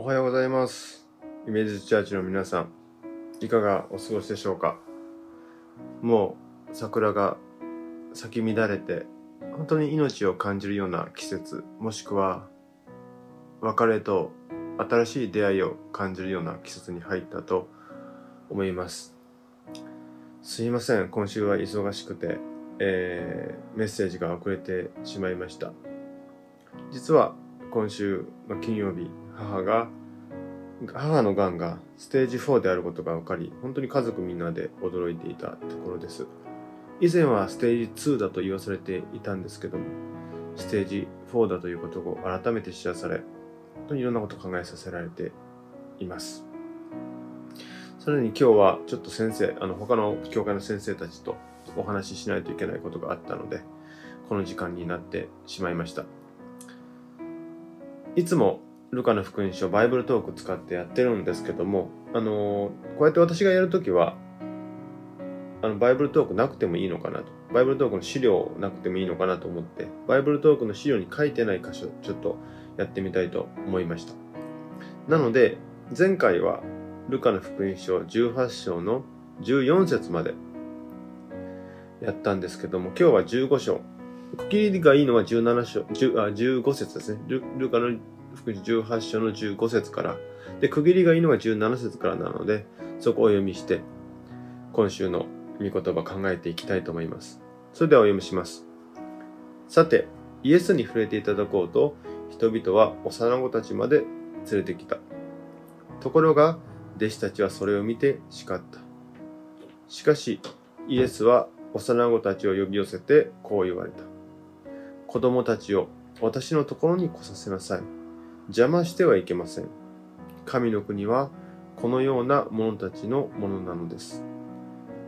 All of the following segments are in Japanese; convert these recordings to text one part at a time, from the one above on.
おはようございます。イメージチャーチの皆さん、いかがお過ごしでしょうか？もう桜が咲き乱れて、本当に命を感じるような季節、もしくは別れと新しい出会いを感じるような季節に入ったと思います。すいません、今週は忙しくて、えーメッセージが遅れてしまいました。実は今週の金曜日、母が、母の癌がステージ4であることが分かり、本当に家族みんなで驚いていたところです。以前はステージ2だと言わされていたんですけども、ステージ4だということを改めて知らされ、本当にいろんなことを考えさせられています。さらに今日はちょっと先生、あの他の教会の先生たちとお話ししないといけないことがあったので、この時間になってしまいました。いつもルカの福音書バイブルトーク使ってやってるんですけども、あのーこうやって私がやるときは、あの、バイブルトークなくてもいいのかなと。バイブルトークの資料なくてもいいのかなと思って、バイブルトークの資料に書いてない箇所、ちょっとやってみたいと思いました。なので、前回はルカの福音書18章の14節までやったんですけども、今日は15章。区切りがいいのは17章、10あ15節ですね。ルルカの福音18章の15節から。で、区切りがいいのが17節からなので、そこをお読みして、今週の御言葉考えていきたいと思います。それではお読みします。さて、イエスに触れていただこうと、人々は幼子たちまで連れてきた。ところが、弟子たちはそれを見て叱った。しかし、イエスは幼子たちを呼び寄せてこう言われた。子供たちを私のところに来させなさい。邪魔してはいけません。神の国はこのような者たちのものなのです。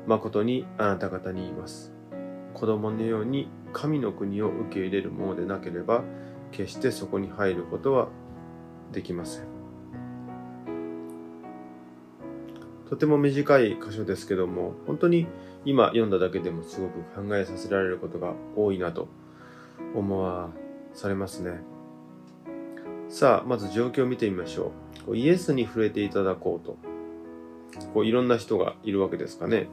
誠にあなた方に言います。子供のように神の国を受け入れるものでなければ、決してそこに入ることはできません。とても短い箇所ですけども、本当に今読んだだけでもすごく考えさせられることが多いなと思わされますね。さあ、まず状況を見てみましょう。こうイエスに触れていただこうと。こういろんな人がいるわけですかね。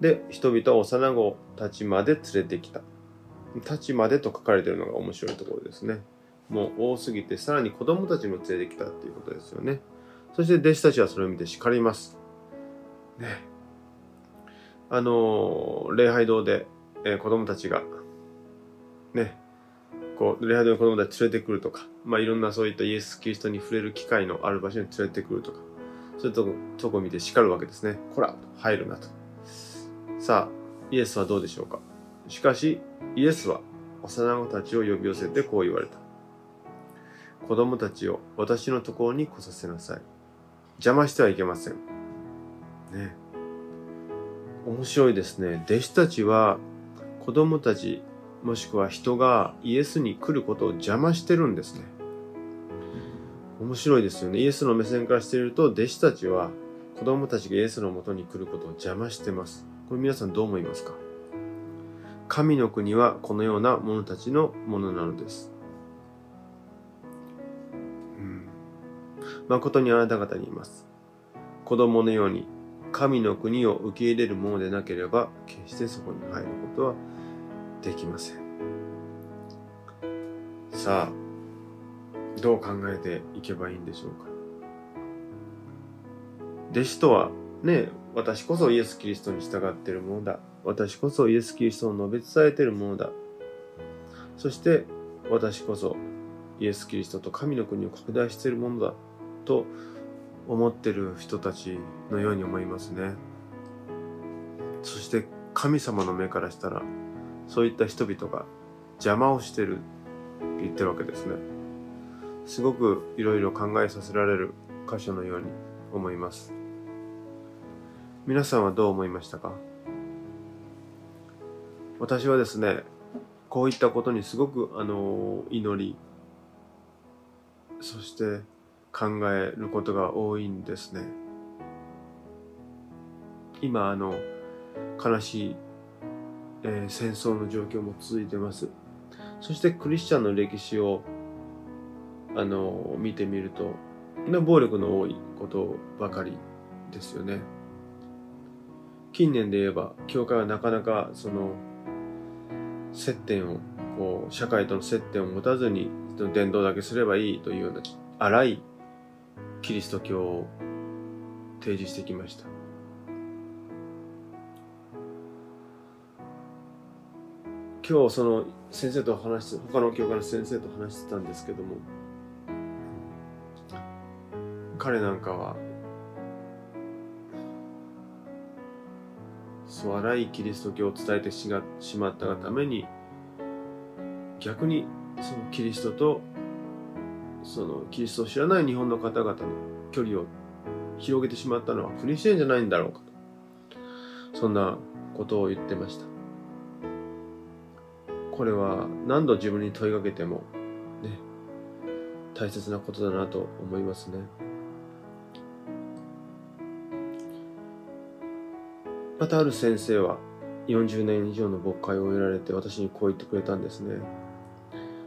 で、人々は幼子たちまで連れてきた。たちまでと書かれているのが面白いところですね。もう多すぎて、さらに子供たちも連れてきたっていうことですよね。そして弟子たちはそれを見て叱ります。ね。あのー礼拝堂で、えー子供たちが、こう、礼拝堂に子供たち連れてくるとか、まあ、いろんなそういったイエス・キリストに触れる機会のある場所に連れてくるとか、そういうとこ、とこ見て叱るわけですね。こら、入るなと。さあ、イエスはどうでしょうか？しかし、イエスは幼子たちを呼び寄せてこう言われた。子供たちを私のところに来させなさい。邪魔してはいけません。ね。面白いですね。弟子たちは子供たちもしくは人がイエスに来ることを邪魔してるんですね。面白いですよね。イエスの目線からしていると、弟子たちは子供たちがイエスのもとに来ることを邪魔してます。これ皆さんどう思いますか？神の国はこのような者たちのものなのです。うん、誠にあなた方に言います。子供のように神の国を受け入れるものでなければ、決してそこに入ることはできません。さあ、どう考えていけばいいんでしょうか。弟子とは、ね、私こそイエス・キリストに従っているものだ。私こそイエス・キリストを述べ伝えているものだ。そして、私こそイエス・キリストと神の国を拡大しているものだ。と思ってる人たちのように思いますね。そして、神様の目からしたら、そういった人々が邪魔をしてるって言ってるわけですね。すごくいろいろ考えさせられる箇所のように思います。皆さんはどう思いましたか？私はですね、こういったことにすごく、あの、祈り、そして考えることが多いんですね。今、あの、悲しい、えー戦争の状況も続いてます。そしてクリスチャンの歴史を、あの、見てみると、暴力の多いことばかりですよね。近年で言えば、教会はなかなかその接点を、こう、社会との接点を持たずに、伝道だけすればいいというような荒いキリスト教を提示してきました。今日その先生と話して他の教会の先生と話してたんですけども彼なんかはそう荒いキリスト教を伝えてしまったがために逆にそのキリストとそのキリストを知らない日本の方々の距離を広げてしまったのはクリスチャンじゃないんだろうかとそんなことを言ってました。これは何度自分に問いかけてもね大切なことだなと思いますね。またある先生は40年以上の牧会を終えられて私にこう言ってくれたんですね。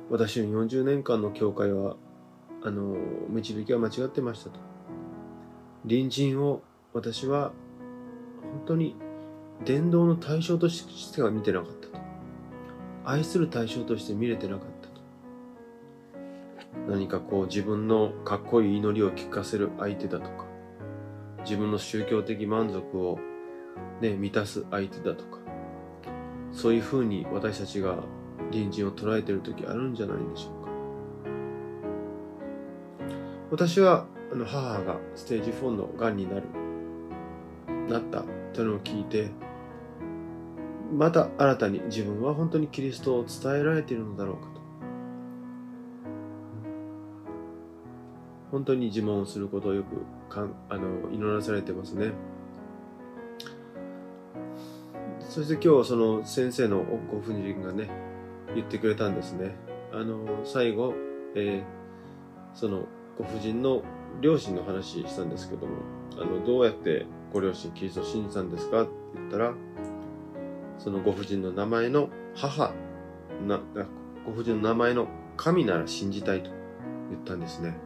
私の40年間の教会はあの導きは間違ってましたと。隣人を私は本当に伝道の対象としては見てなかったと。愛する対象として見れてなかったと。何かこう自分のかっこいい祈りを聞かせる相手だとか自分の宗教的満足をね満たす相手だとかそういうふうに私たちが隣人を捉えてる時あるんじゃないでしょうか。私はあの母がステージ4のがんになるなったというのを聞いてまた新たに自分は本当にキリストを伝えられているのだろうかと。本当に自問をすることをよくかんあの祈らされてますね。そして今日その先生のご婦人がね言ってくれたんですね。あの最後、えー、そのご婦人の両親の話したんですけどもあのどうやってご両親キリストを信じたんですかって言ったらそのご婦人の名前の母な、ご婦人の名前の神なら信じたいと言ったんですね。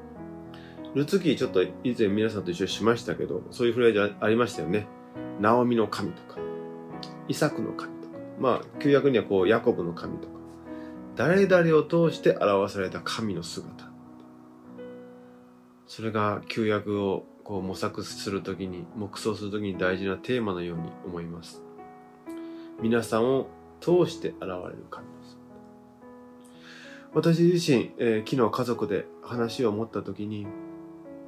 ルツキーちょっと以前皆さんと一緒にしましたけど、そういうフレーズありましたよね。ナオミの神とか、イサクの神とか、まあ、旧約にはこう、ヤコブの神とか、誰々を通して表された神の姿。それが旧約をこう模索するときに、黙想するときに大事なテーマのように思います。皆さんを通して現れる神です。私自身、えー、昨日家族で話を持った時に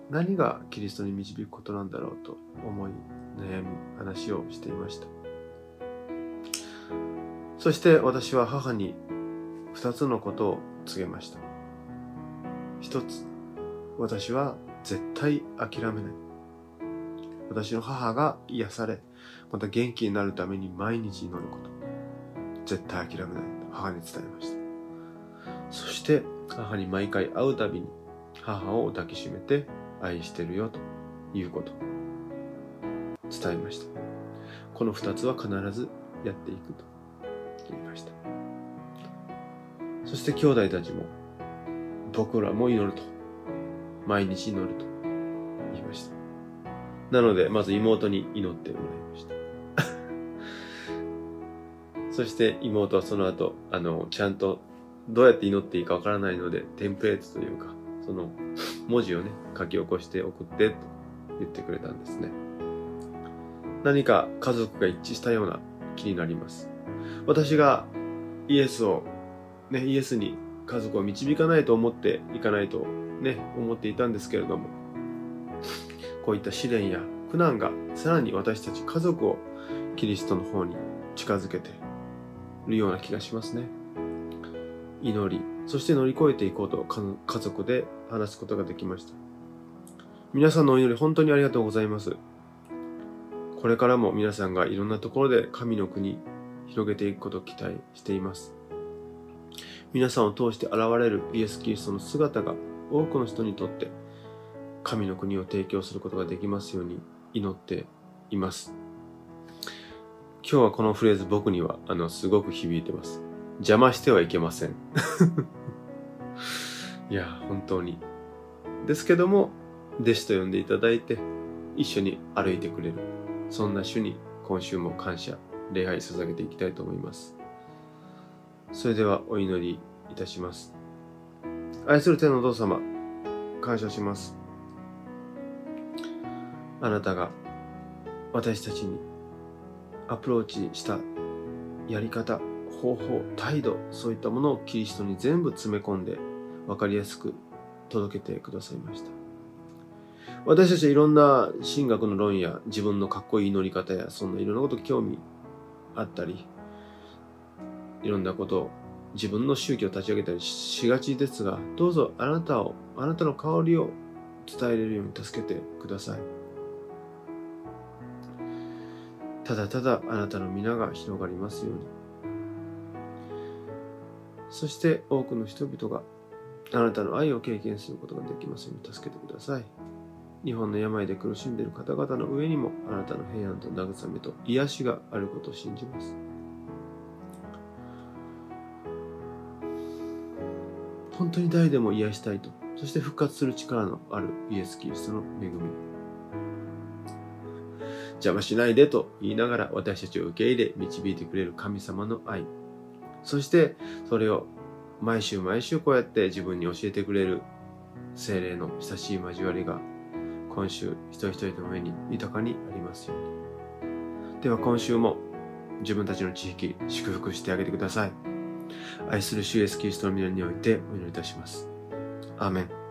何がキリストに導くことなんだろうと思い悩み話をしていました。そして私は母に二つのことを告げました。一つ私は絶対諦めない。私の母が癒されまた元気になるために毎日祈ること。絶対諦めないと母に伝えました。そして母に毎回会うたびに母を抱きしめて愛してるよということ伝えました。この二つは必ずやっていくと言いました。そして兄弟たちも僕らも祈ると毎日祈ると言いました。なので、まず妹に祈ってもらいました。そして妹はその後、あの、ちゃんとどうやって祈っていいかわからないので、テンプレートというか、その文字をね、書き起こして送ってと言ってくれたんですね。何か家族が一致したような気になります。私がイエスを、ね、イエスに家族を導かないと思っていかないとね、思っていたんですけれども、こういった試練や苦難がさらに私たち家族をキリストの方に近づけてるような気がしますね。祈り、そして乗り越えていこうと家族で話すことができました。皆さんのお祈り本当にありがとうございます。これからも皆さんがいろんなところで神の国広げていくことを期待しています。皆さんを通して現れるイエス・キリストの姿が多くの人にとって神の国を提供することができますように祈っています。今日はこのフレーズ僕にはあのすごく響いてます。邪魔してはいけません。いや、本当に。ですけども、弟子と呼んでいただいて、一緒に歩いてくれる。そんな主に今週も感謝、礼拝捧げていきたいと思います。それではお祈りいたします。愛する天のお父様、感謝します。あなたが私たちにアプローチしたやり方、方法、態度、そういったものをキリストに全部詰め込んで分かりやすく届けてくださいました。私たちはいろんな神学の論や自分のかっこいい祈り方やそんないろんなこと興味あったり、いろんなことを自分の宗教を立ち上げたりしがちですが、どうぞあなたを、あなたの香りを伝えれるように助けてください。ただただあなたの皆が広がりますように。そして多くの人々があなたの愛を経験することができますように助けてください。日本の病で苦しんでいる方々の上にもあなたの平安と慰めと癒しがあることを信じます。本当に誰でも癒したいと、そして復活する力のあるイエス・キリストの恵み。邪魔しないでと言いながら私たちを受け入れ導いてくれる神様の愛。そしてそれを毎週毎週こうやって自分に教えてくれる精霊の親しい交わりが今週一人一人の上に豊かにありますように。では今週も自分たちの地域祝福してあげてください。愛する主イエスキリストの皆においてお祈りいたします。アーメン。